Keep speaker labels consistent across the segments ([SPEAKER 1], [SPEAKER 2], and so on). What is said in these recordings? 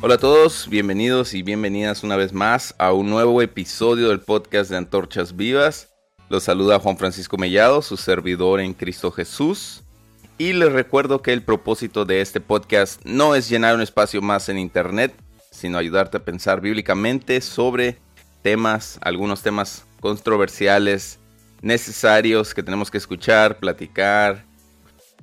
[SPEAKER 1] Hola a todos, bienvenidos y bienvenidas una vez más a un nuevo episodio del podcast de Antorchas Vivas. Los saluda Juan Francisco Mellado, su servidor en Cristo Jesús. Y les recuerdo que el propósito de este podcast no es llenar un espacio más en Internet, sino ayudarte a pensar bíblicamente sobre temas, algunos temas controversiales, necesarios que tenemos que escuchar, platicar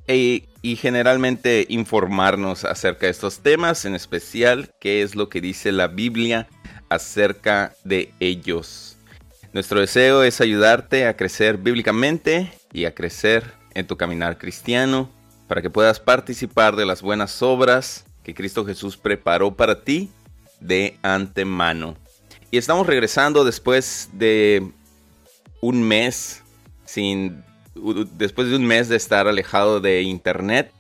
[SPEAKER 1] e, y generalmente informarnos acerca de estos temas, en especial qué es lo que dice la Biblia acerca de ellos. Nuestro deseo es ayudarte a crecer bíblicamente y a crecer en tu caminar cristiano para que puedas participar de las buenas obras que Cristo Jesús preparó para ti de antemano. Y estamos regresando después de un mes sin después de un mes de estar alejado de internet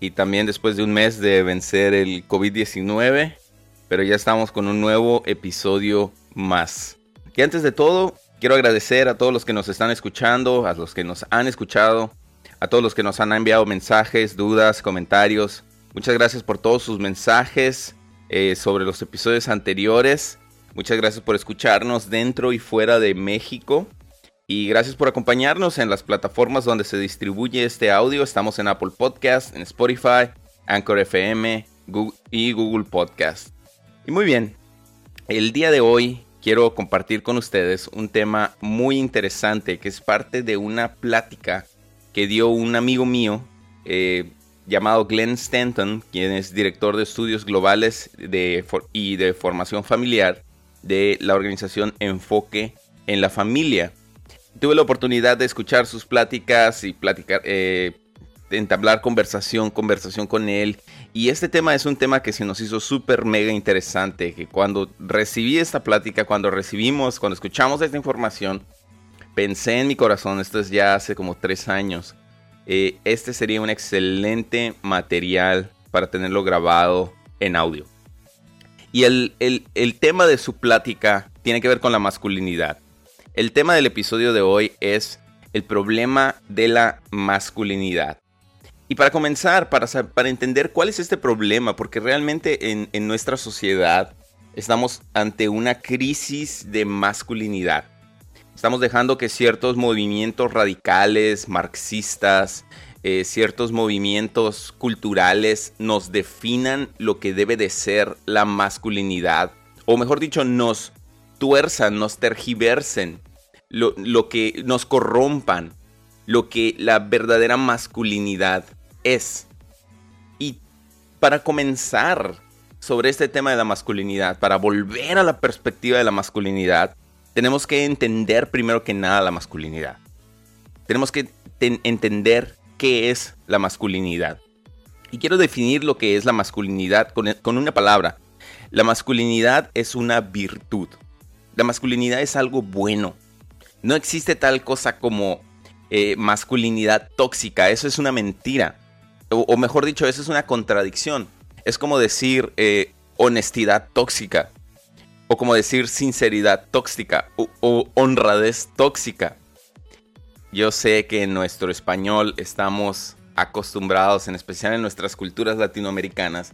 [SPEAKER 1] y también después de un mes de vencer el COVID-19, pero ya estamos con un nuevo episodio más. Y antes de todo, quiero agradecer a todos los que nos están escuchando, a los que nos han escuchado, a todos los que nos han enviado mensajes, dudas, comentarios. Muchas gracias por todos sus mensajes eh, sobre los episodios anteriores. Muchas gracias por escucharnos dentro y fuera de México. Y gracias por acompañarnos en las plataformas donde se distribuye este audio. Estamos en Apple Podcast, en Spotify, Anchor FM y Google Podcast. Y muy bien, el día de hoy quiero compartir con ustedes un tema muy interesante que es parte de una plática que dio un amigo mío eh, llamado Glenn Stanton, quien es director de estudios globales y de formación familiar de la organización Enfoque en la Familia. Tuve la oportunidad de escuchar sus pláticas y platicar, eh, entablar conversación, conversación con él. Y este tema es un tema que se nos hizo súper mega interesante, que cuando recibí esta plática, cuando recibimos, cuando escuchamos esta información, pensé en mi corazón, esto es ya hace como tres años, eh, este sería un excelente material para tenerlo grabado en audio. Y el, el, tema de su plática tiene que ver con la masculinidad. El tema del episodio de hoy es el problema de la masculinidad. Y para comenzar, para, para entender cuál es este problema, porque realmente en, en nuestra sociedad estamos ante una crisis de masculinidad. Estamos dejando que ciertos movimientos radicales, marxistas, eh, ciertos movimientos culturales nos definan lo que debe de ser la masculinidad, o mejor dicho, nos tuerzan, nos tergiversen, lo, lo que nos corrompan, lo que la verdadera masculinidad es. Y para comenzar sobre este tema de la masculinidad, para volver a la perspectiva de la masculinidad, tenemos que entender primero que nada la masculinidad. Tenemos que entender qué es la masculinidad. Y quiero definir lo que es la masculinidad con, una palabra. La masculinidad es una virtud. La masculinidad es algo bueno. No existe tal cosa como eh, masculinidad tóxica. Eso es una mentira. O, mejor dicho, eso es una contradicción. Es como decir eh, honestidad tóxica o como decir sinceridad tóxica o, honradez tóxica. Yo sé que en nuestro español estamos acostumbrados, en especial en nuestras culturas latinoamericanas,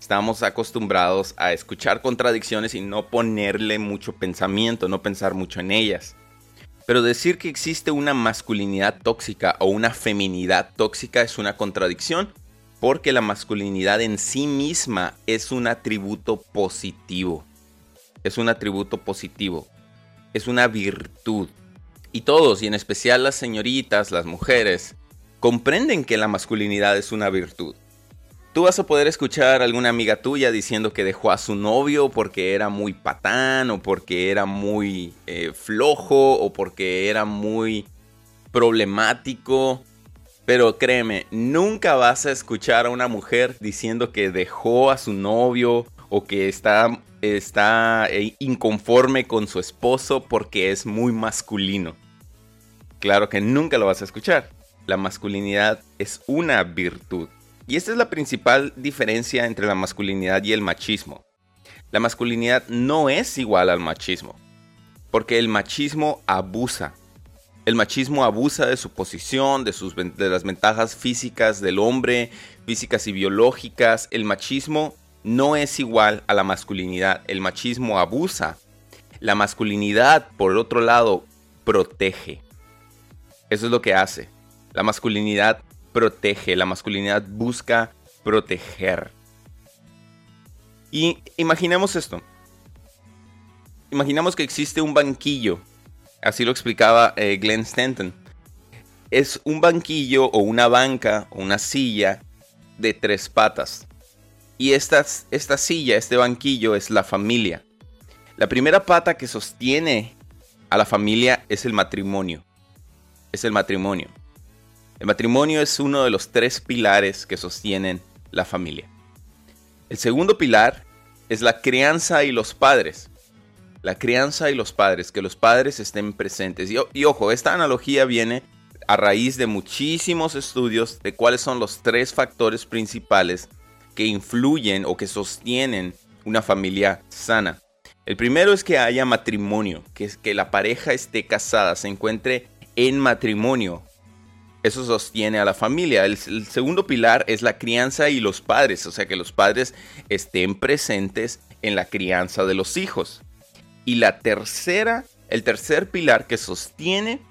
[SPEAKER 1] estamos acostumbrados a escuchar contradicciones y no ponerle mucho pensamiento, no pensar mucho en ellas. Pero decir que existe una masculinidad tóxica o una feminidad tóxica es una contradicción, porque la masculinidad en sí misma es un atributo positivo es un atributo positivo, es una virtud. Y todos, y en especial las señoritas, las mujeres, comprenden que la masculinidad es una virtud. Tú vas a poder escuchar a alguna amiga tuya diciendo que dejó a su novio porque era muy patán o porque era muy eh, flojo o porque era muy problemático. Pero créeme, nunca vas a escuchar a una mujer diciendo que dejó a su novio o que está está eh, inconforme con su esposo porque es muy masculino. Claro que nunca lo vas a escuchar. La masculinidad es una virtud. Y esta es la principal diferencia entre la masculinidad y el machismo. La masculinidad no es igual al machismo. Porque el machismo abusa. El machismo abusa de su posición, de, las ventajas físicas del hombre, físicas y biológicas. El machismo no es igual a la masculinidad. El machismo abusa. La masculinidad, por otro lado, protege. Eso es lo que hace. La masculinidad protege, la masculinidad busca proteger. Y imaginemos esto. Imaginemos que existe un banquillo. Así lo explicaba eh, Glenn Stanton. Es un banquillo o una banca o una silla de tres patas. Y esta silla, este banquillo es la familia. La primera pata que sostiene a la familia es el matrimonio. Es el matrimonio. El matrimonio es uno de los tres pilares que sostienen la familia. El segundo pilar es la crianza y los padres. La crianza y los padres, que los padres estén presentes. Y, ojo, esta analogía viene a raíz de muchísimos estudios de cuáles son los tres factores principales que influyen o que sostienen una familia sana. El primero es que haya matrimonio, que la pareja esté casada, se encuentre en matrimonio. Eso sostiene a la familia. El, segundo pilar es la crianza y los padres, o sea que los padres estén presentes en la crianza de los hijos. Y la tercera, el tercer pilar que sostiene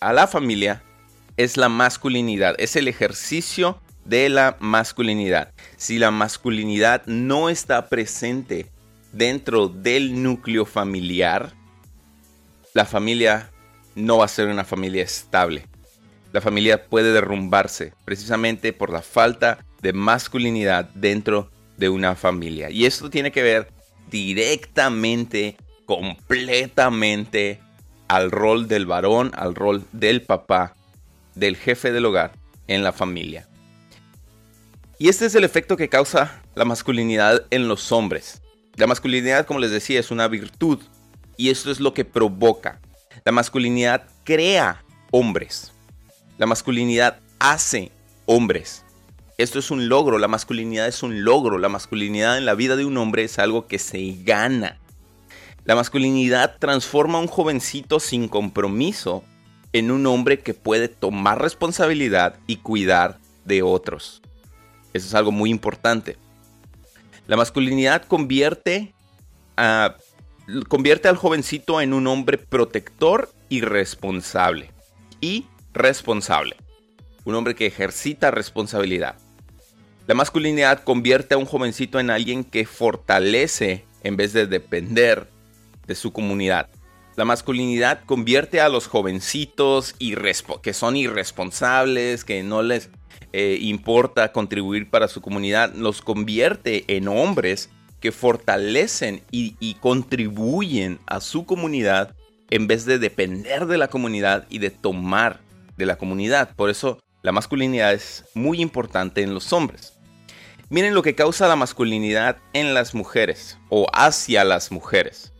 [SPEAKER 1] a la familia es la masculinidad, es el ejercicio de la masculinidad. Si la masculinidad no está presente dentro del núcleo familiar, la familia no va a ser una familia estable. La familia puede derrumbarse precisamente por la falta de masculinidad dentro de una familia. Y esto tiene que ver directamente, completamente al rol del varón, al rol del papá, del jefe del hogar en la familia. Y este es el efecto que causa la masculinidad en los hombres. La masculinidad, como les decía, es una virtud y esto es lo que provoca. La masculinidad crea hombres. La masculinidad hace hombres. Esto es un logro, la masculinidad es un logro, la masculinidad en la vida de un hombre es algo que se gana. La masculinidad transforma a un jovencito sin compromiso en un hombre que puede tomar responsabilidad y cuidar de otros. Eso es algo muy importante. La masculinidad convierte, a, convierte al jovencito en un hombre protector y responsable. Y responsable. Un hombre que ejercita responsabilidad. La masculinidad convierte a un jovencito en alguien que fortalece en vez de depender de su comunidad. La masculinidad convierte a los jovencitos que son irresponsables, que no les eh, importa contribuir para su comunidad, los convierte en hombres que fortalecen y contribuyen a su comunidad en vez de depender de la comunidad y de tomar de la comunidad. Por eso la masculinidad es muy importante en los hombres. Miren lo que causa la masculinidad en las mujeres o hacia las mujeres.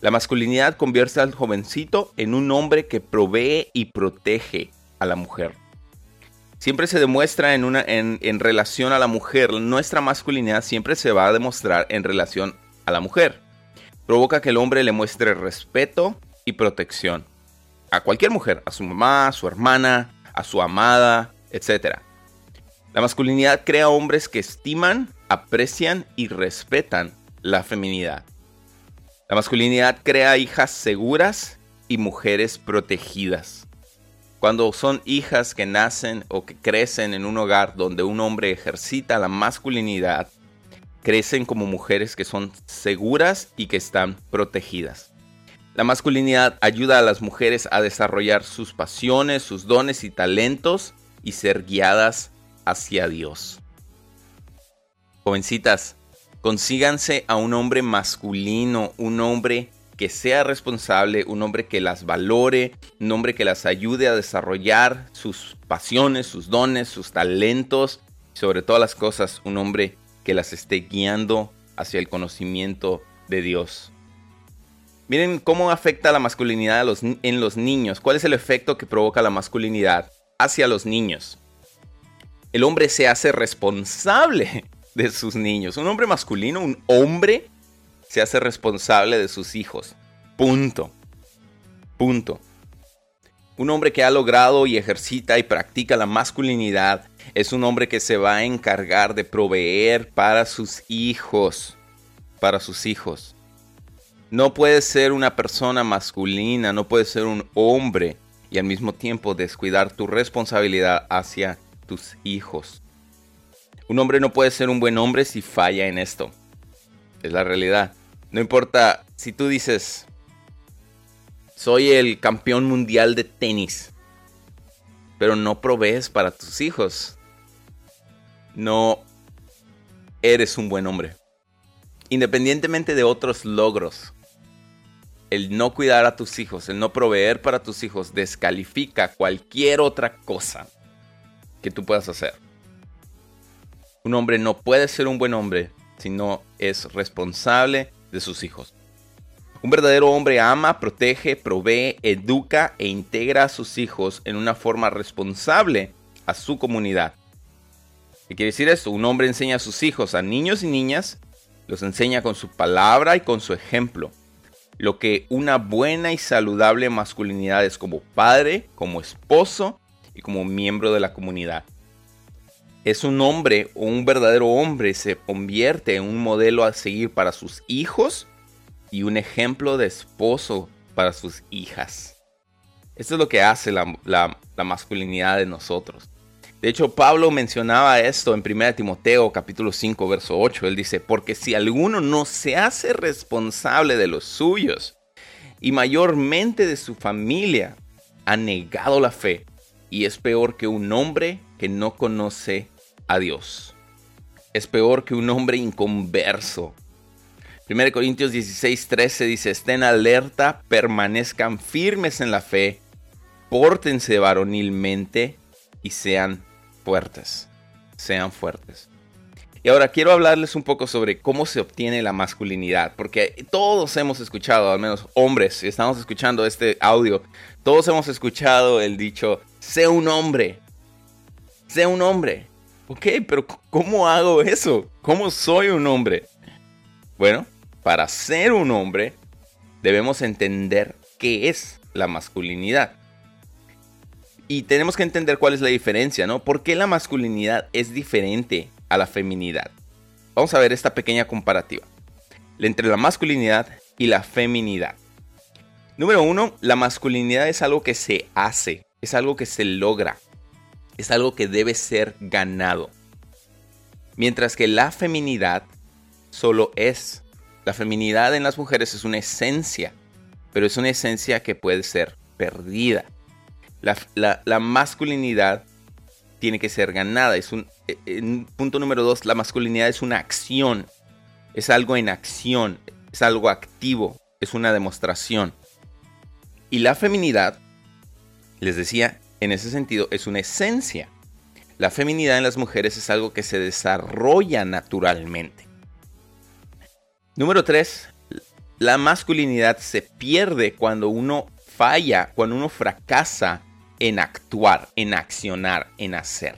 [SPEAKER 1] La masculinidad convierte al jovencito en un hombre que provee y protege a la mujer. Siempre se demuestra en, una, en, en relación a la mujer. Nuestra masculinidad siempre se va a demostrar en relación a la mujer. Provoca que el hombre le muestre respeto y protección. A cualquier mujer, a su mamá, a su hermana, a su amada, etc. La masculinidad crea hombres que estiman, aprecian y respetan la feminidad. La masculinidad crea hijas seguras y mujeres protegidas. Cuando son hijas que nacen o que crecen en un hogar donde un hombre ejercita la masculinidad, crecen como mujeres que son seguras y que están protegidas. La masculinidad ayuda a las mujeres a desarrollar sus pasiones, sus dones y talentos y ser guiadas hacia Dios. Jovencitas, consíganse a un hombre masculino, un hombre que sea responsable, un hombre que las valore, un hombre que las ayude a desarrollar sus pasiones, sus dones, sus talentos, sobre todas las cosas, un hombre que las esté guiando hacia el conocimiento de Dios. Miren cómo afecta la masculinidad en los niños, cuál es el efecto que provoca la masculinidad hacia los niños el hombre se hace responsable de sus niños. Un hombre masculino, un hombre, se hace responsable de sus hijos. Punto. Punto. Un hombre que ha logrado y ejercita y practica la masculinidad Es un hombre que se va a encargar de proveer para sus hijos, para sus hijos. No puedes ser una persona masculina, no puedes ser un hombre y al mismo tiempo descuidar tu responsabilidad hacia tus hijos. Un hombre no puede ser un buen hombre si falla en esto. Es la realidad. No importa si tú dices, soy el campeón mundial de tenis, pero no provees para tus hijos. No eres un buen hombre. Independientemente de otros logros, el no cuidar a tus hijos, el no proveer para tus hijos, descalifica cualquier otra cosa que tú puedas hacer. Un hombre no puede ser un buen hombre si no es responsable de sus hijos. Un verdadero hombre ama, protege, provee, educa e integra a sus hijos en una forma responsable a su comunidad. ¿Qué quiere decir esto? Un hombre enseña a sus hijos, a niños y niñas, los enseña con su palabra y con su ejemplo. Lo que una buena y saludable masculinidad es como padre, como esposo y como miembro de la comunidad. Es un hombre o un verdadero hombre se convierte en un modelo a seguir para sus hijos y un ejemplo de esposo para sus hijas. Esto es lo que hace la, masculinidad de nosotros. De hecho, Pablo mencionaba esto en 1 Timoteo capítulo 5, verso 8. Él dice, porque si alguno no se hace responsable de los suyos y mayormente de su familia, ha negado la fe y es peor que un hombre que no conoce a Dios. Es peor que un hombre inconverso 1 Corintios 16, 13 dice, estén alerta, permanezcan firmes en la fe, pórtense varonilmente y sean fuertes. Sean fuertes. Y ahora quiero hablarles un poco sobre cómo se obtiene la masculinidad, porque todos hemos escuchado, al menos hombres, si estamos escuchando este audio, todos hemos escuchado el dicho, sé un hombre, sé un hombre. Ok, pero ¿cómo hago eso? ¿Cómo soy un hombre? Bueno, para ser un hombre, debemos entender qué es la masculinidad. Y tenemos que entender cuál es la diferencia, ¿no? ¿Por qué la masculinidad es diferente a la feminidad? Vamos a ver esta pequeña comparativa entre la masculinidad y la feminidad. Número uno, la masculinidad es algo que se hace, es algo que se logra, es algo que debe ser ganado. Mientras que la feminidad solo es la feminidad en las mujeres es una esencia, pero es una esencia que puede ser perdida. La, masculinidad tiene que ser ganada. Es un, en punto número dos, la masculinidad es una acción. Es algo en acción, es algo activo, es una demostración. Y la feminidad, les decía, en ese sentido, es una esencia. La feminidad en las mujeres es algo que se desarrolla naturalmente. Número 3. La masculinidad se pierde cuando uno falla, cuando uno fracasa en actuar, en accionar, en hacer.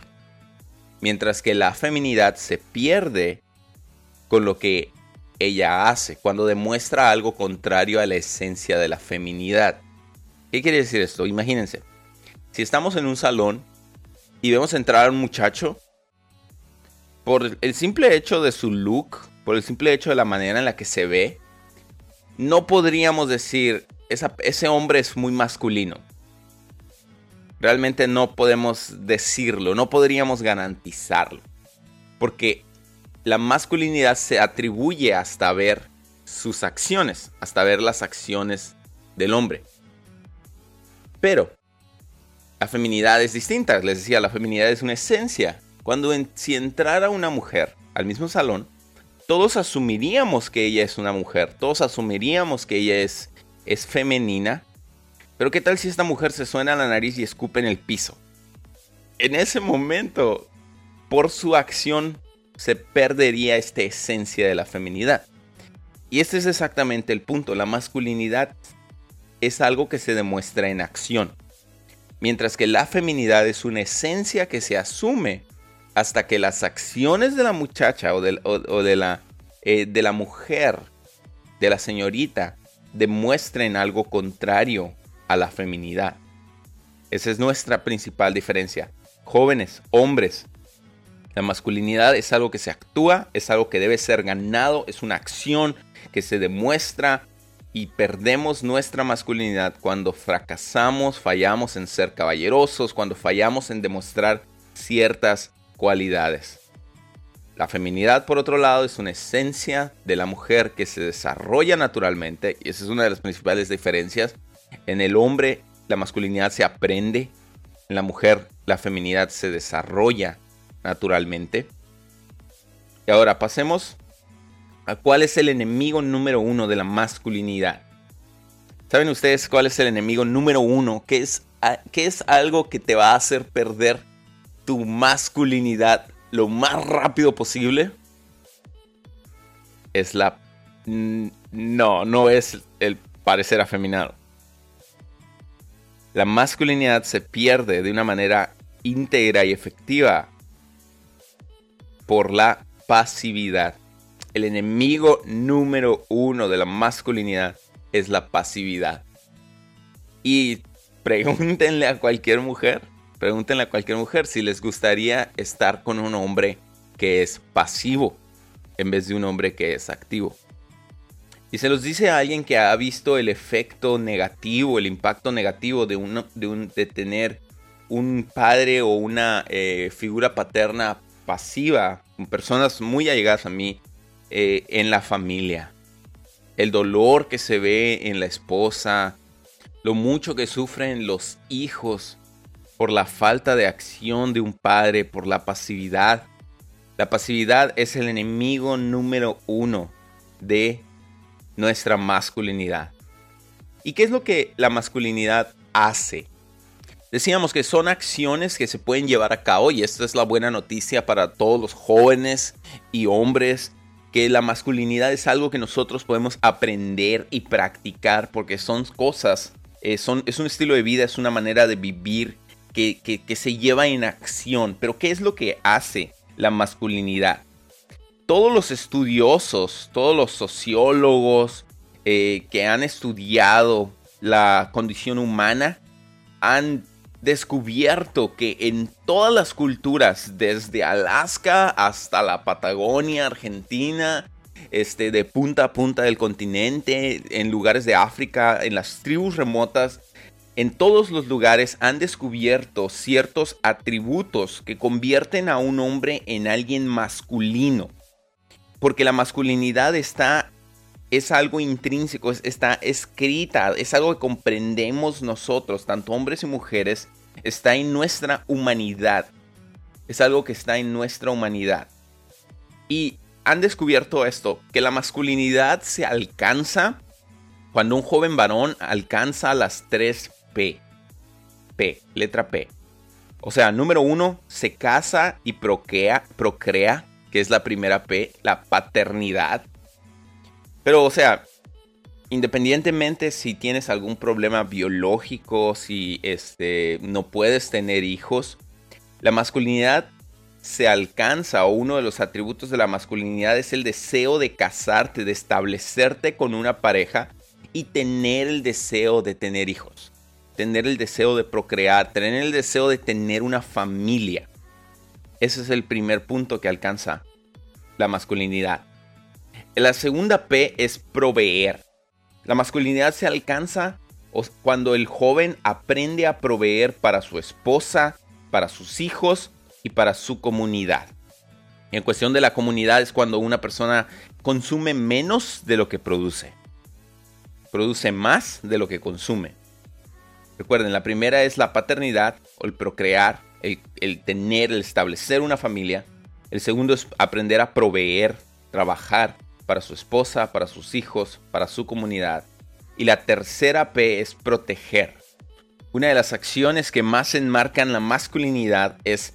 [SPEAKER 1] Mientras que la feminidad se pierde con lo que ella hace, cuando demuestra algo contrario a la esencia de la feminidad. ¿Qué quiere decir esto? Imagínense, si estamos en un salón y vemos entrar a un muchacho, por el simple hecho de su look, por el simple hecho de la manera en la que se ve, no podríamos decir, ese hombre es muy masculino. Realmente no podemos decirlo, no podríamos garantizarlo. Porque la masculinidad se atribuye hasta ver sus acciones, hasta ver las acciones del hombre. Pero la feminidad es distinta, les decía, la feminidad es una esencia. Cuando si entrara una mujer al mismo salón, todos asumiríamos que ella es una mujer, todos asumiríamos que ella es, es femenina, pero ¿qué tal si esta mujer se suena la nariz y escupe en el piso? En ese momento, por su acción, se perdería esta esencia de la feminidad. Y este es exactamente el punto, la masculinidad es algo que se demuestra en acción, mientras que la feminidad es una esencia que se asume hasta que las acciones de la muchacha o de, la, eh, de la mujer, de la señorita, demuestren algo contrario a la feminidad. Esa es nuestra principal diferencia. Jóvenes, hombres, La masculinidad es algo que se actúa, es algo que debe ser ganado, es una acción que se demuestra y perdemos nuestra masculinidad cuando fracasamos, fallamos en ser caballerosos, cuando fallamos en demostrar ciertas cualidades. La feminidad, por otro lado, es una esencia de la mujer que se desarrolla naturalmente y esa es una de las principales diferencias. En el hombre la masculinidad se aprende, en la mujer la feminidad se desarrolla naturalmente. Y ahora pasemos a cuál es el enemigo número uno de la masculinidad. ¿Saben ustedes cuál es el enemigo número uno? ¿Qué es, es algo que te va a hacer perder tu masculinidad lo más rápido posible? Es la... No, no es el parecer afeminado. La masculinidad se pierde de una manera íntegra y efectiva por la pasividad. El enemigo número uno de la masculinidad es la pasividad. Y pregúntenle a cualquier mujer, pregúntenle a cualquier mujer si les gustaría estar con un hombre que es pasivo en vez de un hombre que es activo. Y se los dice a alguien que ha visto el efecto negativo, el impacto negativo de, tener un padre o una eh, figura paterna pasiva, personas muy allegadas a mí, eh, en la familia. El dolor que se ve en la esposa, lo mucho que sufren los hijos por la falta de acción de un padre, por la pasividad. La pasividad es el enemigo número uno de nuestra masculinidad. ¿Y qué es lo que la masculinidad hace? Decíamos que son acciones que se pueden llevar a cabo y esta es la buena noticia para todos los jóvenes y hombres, que la masculinidad es algo que nosotros podemos aprender y practicar porque son cosas, eh, son, es un estilo de vida, es una manera de vivir que, que se lleva en acción. Pero ¿qué es lo que hace la masculinidad? Todos los estudiosos, todos los sociólogos eh, que han estudiado la condición humana han descubierto que en todas las culturas, desde Alaska hasta la Patagonia, Argentina, este, de punta a punta del continente, en lugares de África, en las tribus remotas, en todos los lugares han descubierto ciertos atributos que convierten a un hombre en alguien masculino. Porque la masculinidad está es algo intrínseco, está escrita, es algo que comprendemos nosotros, tanto hombres y mujeres, está en nuestra humanidad. Es algo que está en nuestra humanidad. Y han descubierto esto, que la masculinidad se alcanza cuando un joven varón alcanza las tres P. P, letra P. O sea, número uno, se casa y procrea, procrea, que es la primera P, la paternidad. Pero, o sea, independientemente si tienes algún problema biológico, si este, no puedes tener hijos, la masculinidad se alcanza o uno de los atributos de la masculinidad es el deseo de casarte, de establecerte con una pareja y tener el deseo de tener hijos, tener el deseo de procrear, tener el deseo de tener una familia. Ese es el primer punto que alcanza la masculinidad. La segunda P es proveer. La masculinidad se alcanza cuando el joven aprende a proveer para su esposa, para sus hijos y para su comunidad. En cuestión de la comunidad es cuando una persona consume menos de lo que produce. Produce más de lo que consume. Recuerden, la primera es la paternidad o el procrear, el, tener, el establecer una familia. El segundo es aprender a proveer, trabajar para su esposa, para sus hijos, para su comunidad. Y la tercera P es proteger. Una de las acciones que más enmarcan la masculinidad es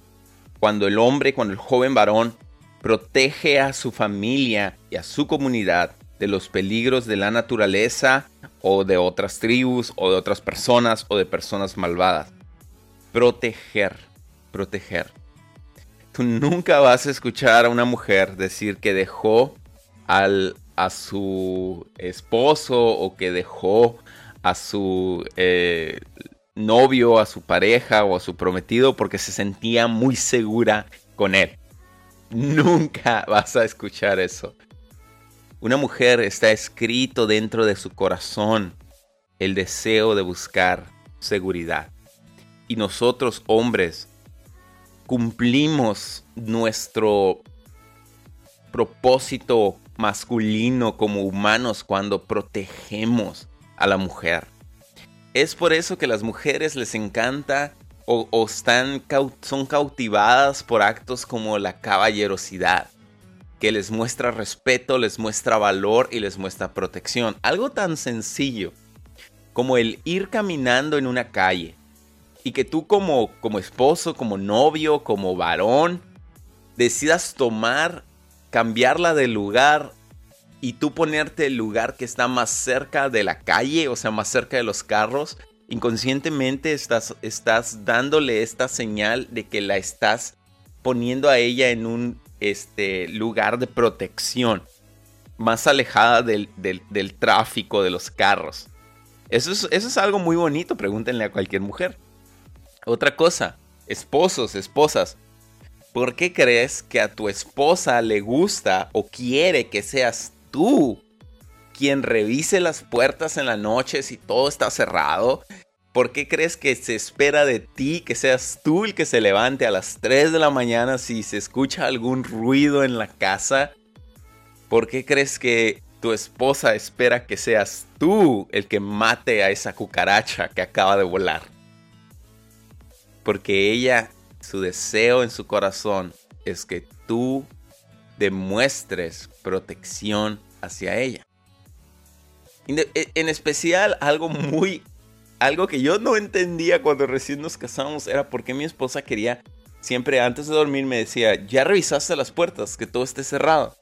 [SPEAKER 1] cuando el hombre, cuando el joven varón protege a su familia y a su comunidad de los peligros de la naturaleza o de otras tribus o de otras personas o de personas malvadas. Proteger, proteger. Tú nunca vas a escuchar a una mujer decir que dejó al, a su esposo o que dejó a su eh, novio, a su pareja o a su prometido porque se sentía muy segura con él. Nunca vas a escuchar eso. Una mujer está escrito dentro de su corazón el deseo de buscar seguridad. Y nosotros hombres cumplimos nuestro propósito masculino como humanos cuando protegemos a la mujer. Es por eso que las mujeres les encanta o, están, son cautivadas por actos como la caballerosidad, que les muestra respeto, les muestra valor y les muestra protección. Algo tan sencillo como el ir caminando en una calle y que tú como, como esposo, como novio, como varón, decidas tomar, cambiarla de lugar y tú ponerte el lugar que está más cerca de la calle, o sea, más cerca de los carros, inconscientemente estás, estás dándole esta señal de que la estás poniendo a ella en un este, lugar de protección, más alejada del, del, tráfico de los carros. Eso es, eso es algo muy bonito, pregúntenle a cualquier mujer. Otra cosa, esposos, esposas, ¿por qué crees que a tu esposa le gusta o quiere que seas tú quien revise las puertas en la noche si todo está cerrado? ¿Por qué crees que se espera de ti que seas tú el que se levante a las 3 de la mañana si se escucha algún ruido en la casa? ¿Por qué crees que tu esposa espera que seas tú el que mate a esa cucaracha que acaba de volar? Porque ella, su deseo en su corazón es que tú demuestres protección hacia ella. E, en especial, algo muy. Algo que yo no entendía cuando recién nos casamos era por qué mi esposa quería. Siempre antes de dormir me decía: Ya revisaste las puertas, que todo esté cerrado.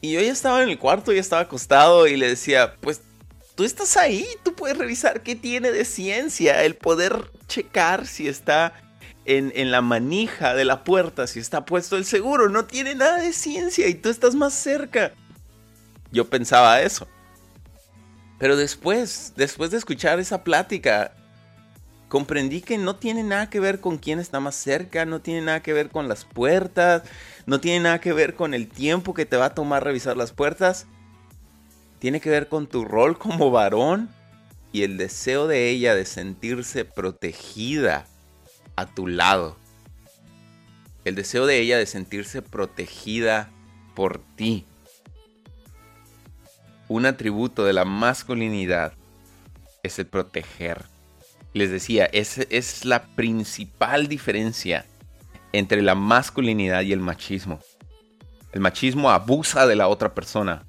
[SPEAKER 1] Y yo ya estaba en el cuarto, ya estaba acostado y le decía: Pues tú estás ahí, tú puedes revisar qué tiene de ciencia el poder checar si está en, en, la manija de la puerta, si está puesto el seguro. No tiene nada de ciencia y tú estás más cerca. Yo pensaba eso. Pero después, después de escuchar esa plática, comprendí que no tiene nada que ver con quién está más cerca, no tiene nada que ver con las puertas, no tiene nada que ver con el tiempo que te va a tomar revisar las puertas. Tiene que ver con tu rol como varón y el deseo de ella de sentirse protegida a tu lado. El deseo de ella de sentirse protegida por ti un atributo de la masculinidad es el proteger. Les decía, esa es la principal diferencia entre la masculinidad y el machismo. El machismo abusa de la otra persona.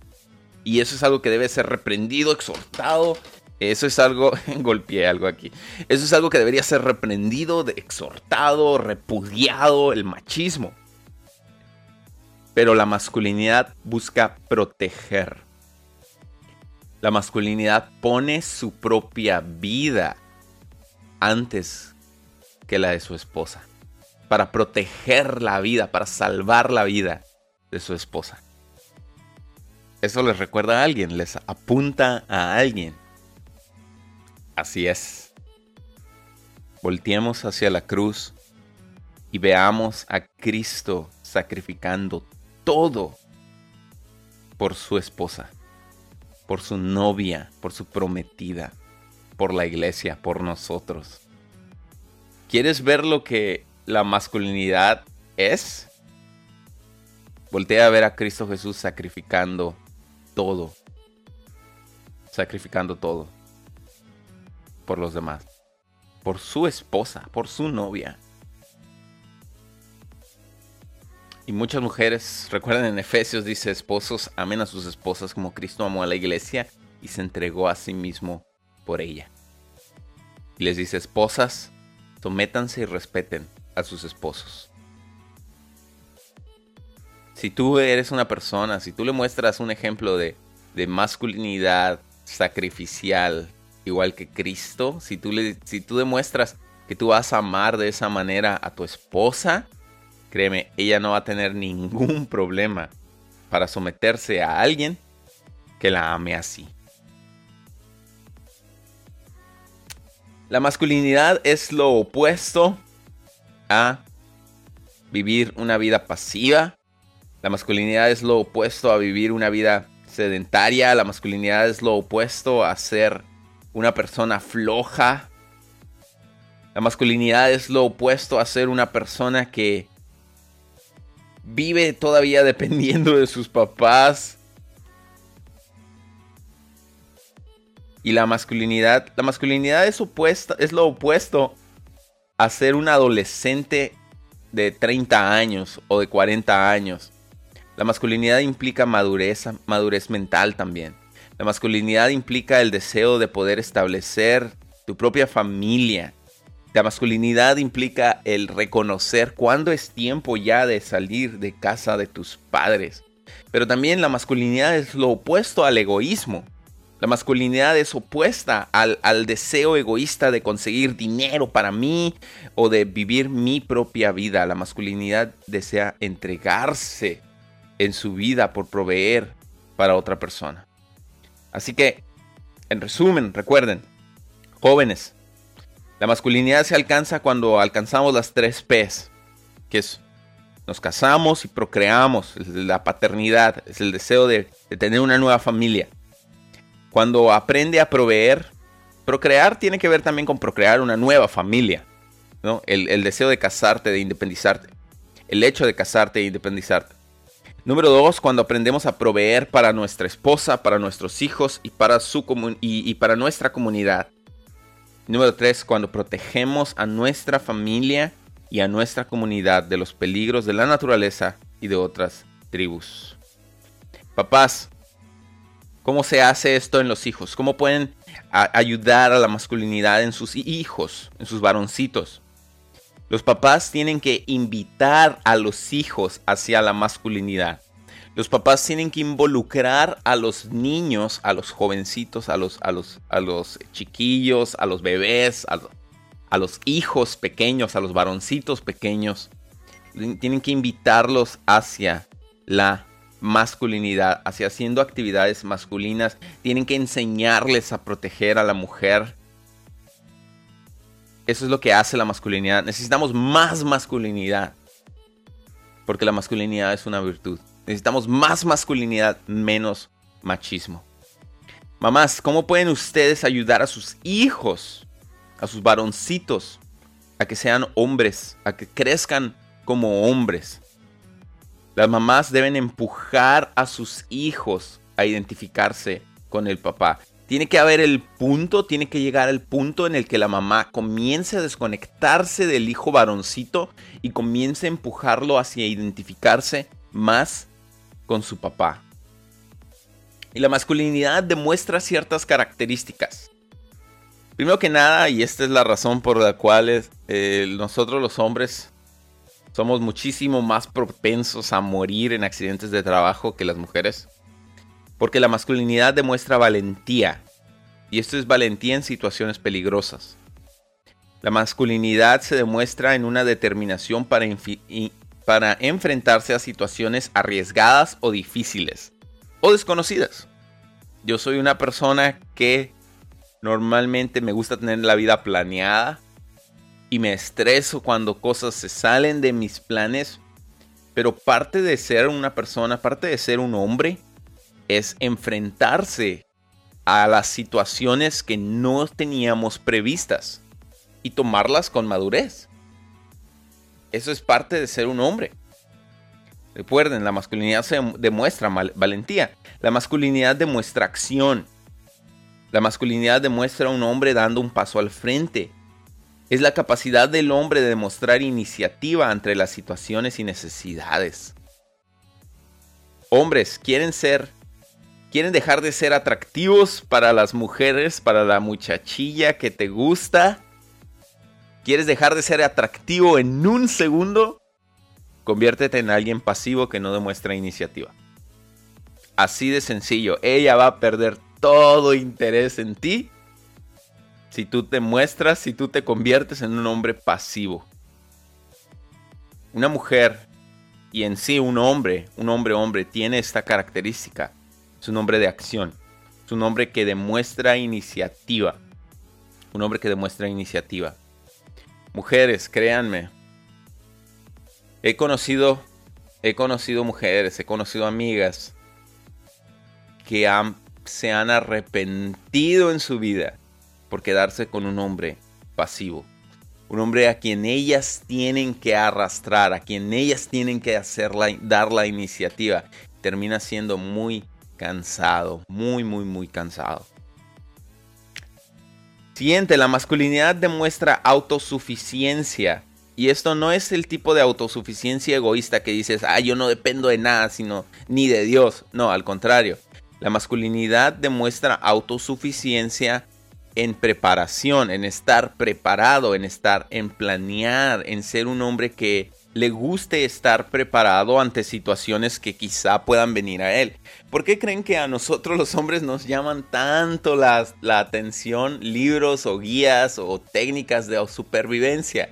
[SPEAKER 1] Y eso es algo que debe ser reprendido, exhortado. Eso es algo, golpeé algo aquí. Eso es algo que debería ser reprendido, exhortado, repudiado, el machismo. Pero la masculinidad busca proteger. La masculinidad pone su propia vida antes que la de su esposa. Para proteger la vida, para salvar la vida de su esposa. Eso les recuerda a alguien, les apunta a alguien. Así es. Volteemos hacia la cruz y veamos a Cristo sacrificando todo por su esposa por su novia, por su prometida, por la iglesia, por nosotros. ¿Quieres ver lo que la masculinidad es? Voltea a ver a Cristo Jesús sacrificando todo. Sacrificando todo. Por los demás. Por su esposa, por su novia. Y muchas mujeres, recuerden en Efesios dice, esposos amen a sus esposas como Cristo amó a la iglesia y se entregó a sí mismo por ella. Y les dice, esposas, sométanse y respeten a sus esposos. Si tú eres una persona, si tú le muestras un ejemplo de, de masculinidad sacrificial, igual que Cristo, si tú, le, si tú demuestras que tú vas a amar de esa manera a tu esposa, créeme, ella no va a tener ningún problema para someterse a alguien que la ame así. La masculinidad es lo opuesto a vivir una vida pasiva. La masculinidad es lo opuesto a vivir una vida sedentaria. La masculinidad es lo opuesto a ser una persona floja. La masculinidad es lo opuesto a ser una persona que vive todavía dependiendo de sus papás. Y la masculinidad, la masculinidad es opuesta, es lo opuesto a ser un adolescente de 30 años o de 40 años. La masculinidad implica madurez, madurez mental también. La masculinidad implica el deseo de poder establecer tu propia familia. La masculinidad implica el reconocer cuándo es tiempo ya de salir de casa de tus padres. Pero también la masculinidad es lo opuesto al egoísmo. La masculinidad es opuesta al, deseo egoísta de conseguir dinero para mí o de vivir mi propia vida. La masculinidad desea entregarse en su vida por proveer para otra persona. Así que, en resumen, recuerden, jóvenes, la masculinidad se alcanza cuando alcanzamos las tres P's, que es nos casamos y procreamos, la paternidad, es el deseo de tener una nueva familia cuando aprende a proveer, procrear tiene que ver también con procrear una nueva familia. ¿no? El, deseo de casarte, de independizarte. El hecho de casarte e independizarte. Número dos, cuando aprendemos a proveer para nuestra esposa, para nuestros hijos y para, su y para nuestra comunidad. Número tres, cuando protegemos a nuestra familia y a nuestra comunidad de los peligros de la naturaleza y de otras tribus. Papás, ¿Cómo se hace esto en los hijos? ¿Cómo pueden ayudar a la masculinidad en sus hijos, en sus varoncitos? Los papás tienen que invitar a los hijos hacia la masculinidad. Los papás tienen que involucrar a los niños, a los jovencitos, a los, a los, a los chiquillos, a los bebés, a, a los hijos pequeños, a los varoncitos pequeños. Tienen que invitarlos hacia la masculinidad, hacia haciendo actividades masculinas. Tienen que enseñarles a proteger a la mujer. Eso es lo que hace la masculinidad. Necesitamos más masculinidad. Porque la masculinidad es una virtud. Necesitamos más masculinidad, menos machismo. Mamás, ¿cómo pueden ustedes ayudar a sus hijos, a sus varoncitos, a que sean hombres, a que crezcan como hombres? Las mamás deben empujar a sus hijos a identificarse con el papá. Tiene que haber el punto, tiene que llegar el punto en el que la mamá comience a desconectarse del hijo varoncito y comience a empujarlo hacia identificarse más con su papá. Y la masculinidad demuestra ciertas características. Primero que nada, y esta es la razón por la cual eh, nosotros los hombres somos muchísimo más propensos a morir en accidentes de trabajo que las mujeres. Porque la masculinidad demuestra valentía. Y esto es valentía en situaciones peligrosas. La masculinidad se demuestra en una determinación para, para enfrentarse a situaciones arriesgadas o difíciles. O desconocidas. Yo soy una persona que normalmente me gusta tener la vida planeada y me estreso cuando cosas se salen de mis planes. Pero parte de ser una persona, parte de ser un hombre, es enfrentarse a las situaciones que no teníamos previstas y tomarlas con madurez. Eso es parte de ser un hombre. Recuerden, la masculinidad se demuestra valentía. La masculinidad demuestra acción. La masculinidad demuestra a un hombre dando un paso al frente, es la capacidad del hombre de demostrar iniciativa entre las situaciones y necesidades. Hombres quieren ser, quieren dejar de ser atractivos para las mujeres, para la muchachilla que te gusta. ¿Quieres dejar de ser atractivo en un segundo? Conviértete en alguien pasivo que no demuestra iniciativa. Así de sencillo, ella va a perder todo interés en ti si tú te muestras, si tú te conviertes en un hombre pasivo. Una mujer y en sí un hombre, un hombre hombre, tiene esta característica. Es un hombre de acción. Es un hombre que demuestra iniciativa. Un hombre que demuestra iniciativa. Mujeres, créanme. He conocido, he conocido mujeres, he conocido amigas que han, se han arrepentido en su vida por quedarse con un hombre pasivo. Un hombre a quien ellas tienen que arrastrar, a quien ellas tienen que hacer dar la iniciativa. Termina siendo muy cansado, muy, muy, muy cansado. Siguiente, la masculinidad demuestra autosuficiencia. Y esto no es el tipo de autosuficiencia egoísta que dices, ah, yo no dependo de nada, sino ni de Dios. No, al contrario. La masculinidad demuestra autosuficiencia en preparación, en estar preparado, en estar en planear, en ser un hombre que le guste estar preparado ante situaciones que quizá puedan venir a él. ¿Por qué creen que a nosotros los hombres nos llaman tanto la, la atención libros o guías o técnicas de supervivencia?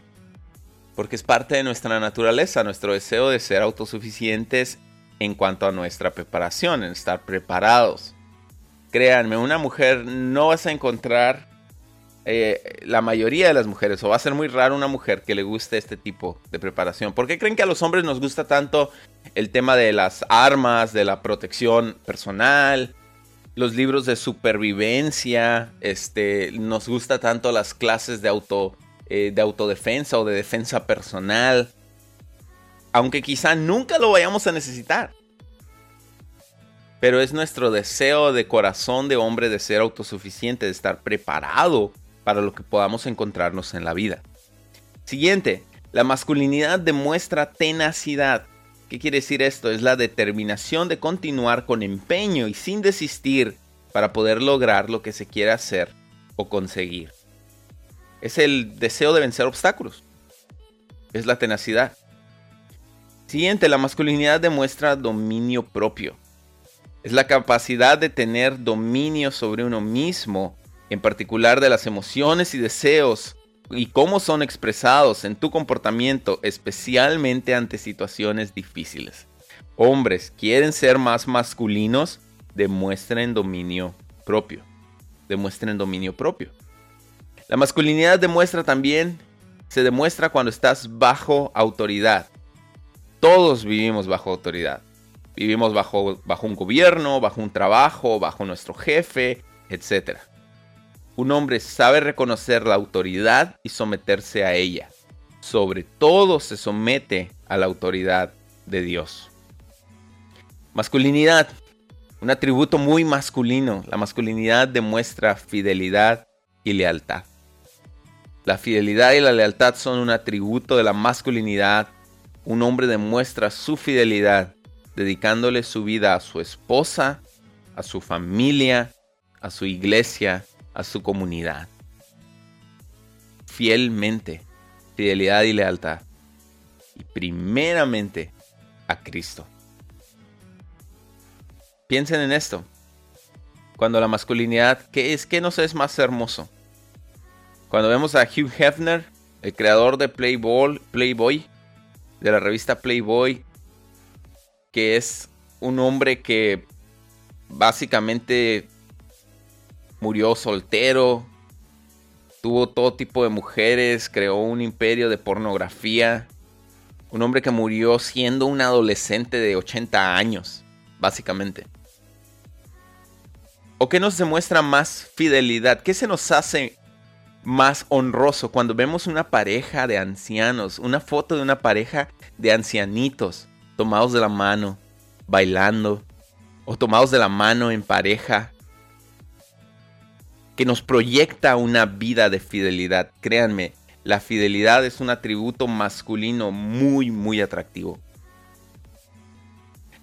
[SPEAKER 1] Porque es parte de nuestra naturaleza, nuestro deseo de ser autosuficientes en cuanto a nuestra preparación, en estar preparados. Créanme, una mujer no vas a encontrar eh, la mayoría de las mujeres, o va a ser muy raro una mujer que le guste este tipo de preparación. ¿Por qué creen que a los hombres nos gusta tanto el tema de las armas, de la protección personal, los libros de supervivencia? Este, nos gusta tanto las clases de auto, eh, de autodefensa o de defensa personal. Aunque quizá nunca lo vayamos a necesitar pero es nuestro deseo de corazón de hombre de ser autosuficiente, de estar preparado para lo que podamos encontrarnos en la vida. Siguiente, la masculinidad demuestra tenacidad. ¿Qué quiere decir esto? Es la determinación de continuar con empeño y sin desistir para poder lograr lo que se quiere hacer o conseguir. Es el deseo de vencer obstáculos. Es la tenacidad. Siguiente, la masculinidad demuestra dominio propio. Es la capacidad de tener dominio sobre uno mismo, en particular de las emociones y deseos y cómo son expresados en tu comportamiento, especialmente ante situaciones difíciles. Hombres, quieren ser más masculinos, demuestren dominio propio. Demuestren dominio propio. La masculinidad demuestra también, se demuestra cuando estás bajo autoridad. Todos vivimos bajo autoridad. Vivimos bajo, bajo un gobierno, bajo un trabajo, bajo nuestro jefe, etc. Un hombre sabe reconocer la autoridad y someterse a ella. Sobre todo se somete a la autoridad de Dios. Masculinidad. Un atributo muy masculino. La masculinidad demuestra fidelidad y lealtad. La fidelidad y la lealtad son un atributo de la masculinidad. Un hombre demuestra su fidelidad dedicándole su vida a su esposa, a su familia, a su iglesia, a su comunidad. Fielmente, fidelidad y lealtad. Y primeramente a Cristo. Piensen en esto. Cuando la masculinidad, ¿qué es? ¿Qué nos es más hermoso? Cuando vemos a Hugh Hefner, el creador de Playboy, Playboy, de la revista Playboy, que es un hombre que básicamente murió soltero, tuvo todo tipo de mujeres, creó un imperio de pornografía, un hombre que murió siendo un adolescente de 80 años, básicamente. ¿O qué nos demuestra más fidelidad? ¿Qué se nos hace más honroso cuando vemos una pareja de ancianos, una foto de una pareja de ancianitos? tomados de la mano, bailando, o tomados de la mano en pareja, que nos proyecta una vida de fidelidad. Créanme, la fidelidad es un atributo masculino muy, muy atractivo.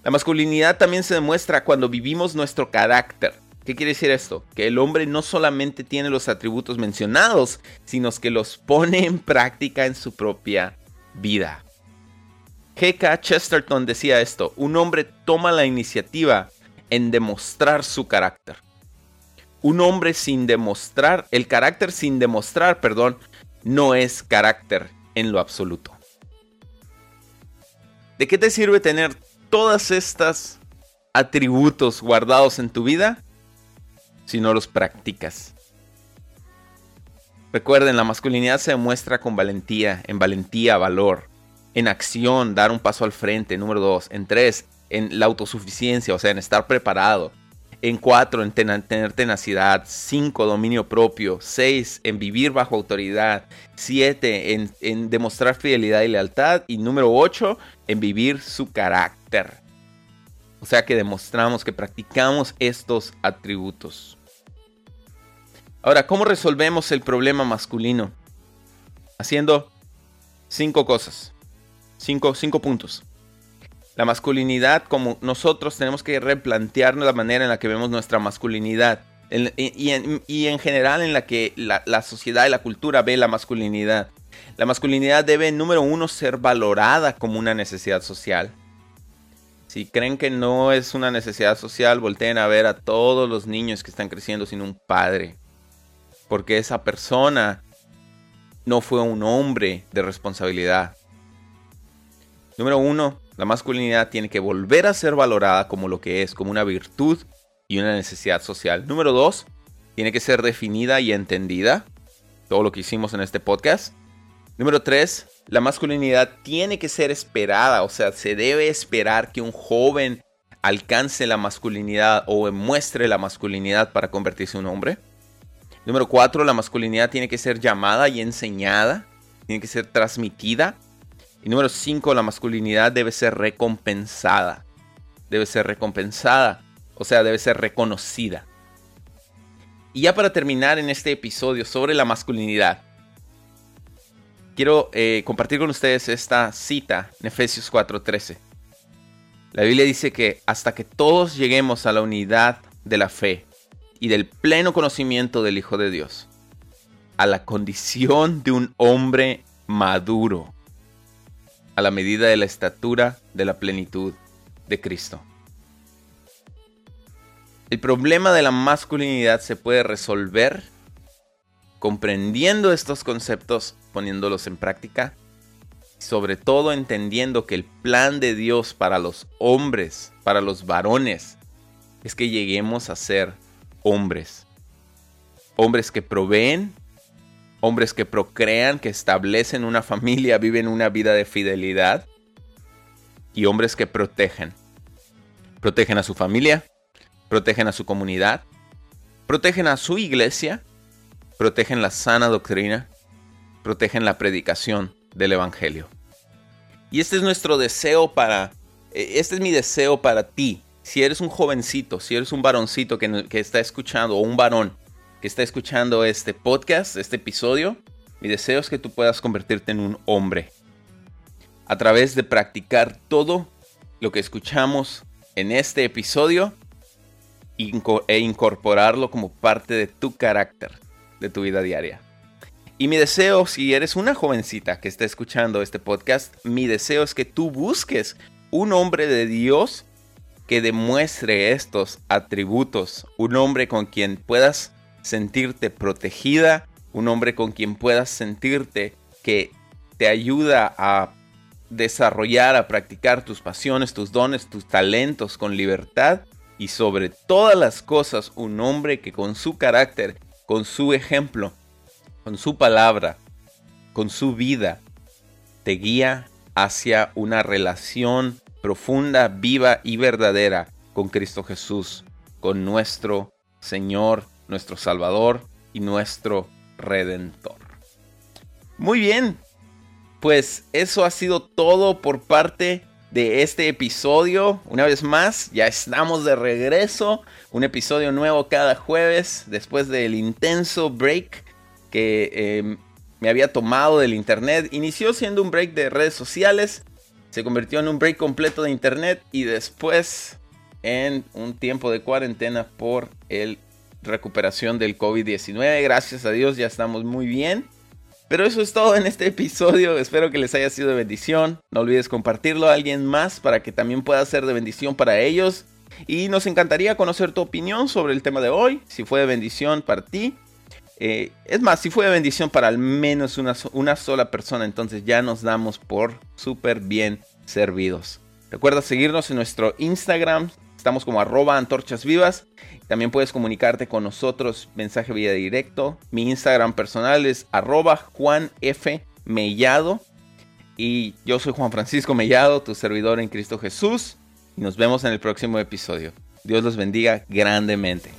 [SPEAKER 1] La masculinidad también se demuestra cuando vivimos nuestro carácter. ¿Qué quiere decir esto? Que el hombre no solamente tiene los atributos mencionados, sino que los pone en práctica en su propia vida. G.K. Chesterton decía esto, un hombre toma la iniciativa en demostrar su carácter. Un hombre sin demostrar, el carácter sin demostrar, perdón, no es carácter en lo absoluto. ¿De qué te sirve tener todas estas atributos guardados en tu vida si no los practicas? Recuerden, la masculinidad se demuestra con valentía, en valentía, valor, en acción, dar un paso al frente. Número dos. En tres, en la autosuficiencia, o sea, en estar preparado. En cuatro, en tener tenacidad. Cinco, dominio propio. Seis, en vivir bajo autoridad. Siete, en, demostrar fidelidad y lealtad. Y número ocho, en vivir su carácter. O sea que demostramos que practicamos estos atributos. Ahora, ¿cómo resolvemos el problema masculino? Haciendo cinco cosas. Cinco, puntos. La masculinidad, como nosotros tenemos que replantearnos la manera en la que vemos nuestra masculinidad. y, en, general en la que la, la, sociedad y la cultura ve la masculinidad. La masculinidad debe, número uno, ser valorada como una necesidad social. Si creen que no es una necesidad social, volteen a ver a todos los niños que están creciendo sin un padre. Porque esa persona no fue un hombre de responsabilidad. Número uno, la masculinidad tiene que volver a ser valorada como lo que es, como una virtud y una necesidad social. Número dos, tiene que ser definida y entendida. Todo lo que hicimos en este podcast. Número tres, la masculinidad tiene que ser esperada. O sea, se debe esperar que un joven alcance la masculinidad o muestre la masculinidad para convertirse en un hombre. Número cuatro, la masculinidad tiene que ser llamada y enseñada. Tiene que ser transmitida y número 5, la masculinidad debe ser recompensada. Debe ser recompensada, o sea, debe ser reconocida. Y ya para terminar en este episodio sobre la masculinidad, quiero eh, compartir con ustedes esta cita en Efesios 4:13. La Biblia dice que hasta que todos lleguemos a la unidad de la fe y del pleno conocimiento del Hijo de Dios, a la condición de un hombre maduro, a la medida de la estatura de la plenitud de Cristo. El problema de la masculinidad se puede resolver comprendiendo estos conceptos, poniéndolos en práctica, y sobre todo entendiendo que el plan de Dios para los hombres, para los varones, es que lleguemos a ser hombres. Hombres que proveen hombres que procrean, que establecen una familia, viven una vida de fidelidad. Y hombres que protegen. Protegen a su familia, protegen a su comunidad, protegen a su iglesia, protegen la sana doctrina, protegen la predicación del Evangelio. Y este es nuestro deseo para, e, este es mi deseo para ti. Si eres un jovencito, si eres un varoncito que, que está escuchando, o un varón está escuchando este podcast, este episodio, mi deseo es que tú puedas convertirte en un hombre. A través de practicar todo lo que escuchamos en este episodio e incorporarlo como parte de tu carácter, de tu vida diaria. Y mi deseo, si eres una jovencita que está escuchando este podcast, mi deseo es que tú busques un hombre de Dios que demuestre estos atributos, un hombre con quien puedas sentirte protegida, un hombre con quien puedas sentirte que te ayuda a desarrollar, a practicar tus pasiones, tus dones, tus talentos con libertad. Y sobre todas las cosas un hombre que con su carácter, con su ejemplo, con su palabra, con su vida, te guía hacia una relación profunda, viva y verdadera con Cristo Jesús, con nuestro Señor nuestro Salvador y nuestro Redentor. Muy bien, pues eso ha sido todo por parte de este episodio. Una vez más, ya estamos de regreso. Un episodio nuevo cada jueves después del intenso break que em, me había tomado del internet. Inició siendo un break de redes sociales, se convirtió en un break completo de internet y después en un tiempo de cuarentena por el recuperación del COVID-19. Gracias a Dios ya estamos muy bien. Pero eso es todo en este episodio. Espero que les haya sido de bendición. No olvides compartirlo a alguien más para que también pueda ser de bendición para ellos. Y nos encantaría conocer tu opinión sobre el tema de hoy. Si fue de bendición para ti. Eh, es más, si fue de bendición para al menos una, una sola persona, entonces ya nos damos por súper bien servidos. Recuerda seguirnos en nuestro Instagram. Estamos como arroba antorchas vivas. También puedes comunicarte con nosotros, mensaje vía directo. Mi Instagram personal es arroba Juan F. Mellado. Y yo soy Juan Francisco Mellado, tu servidor en Cristo Jesús. Y nos vemos en el próximo episodio. Dios los bendiga grandemente.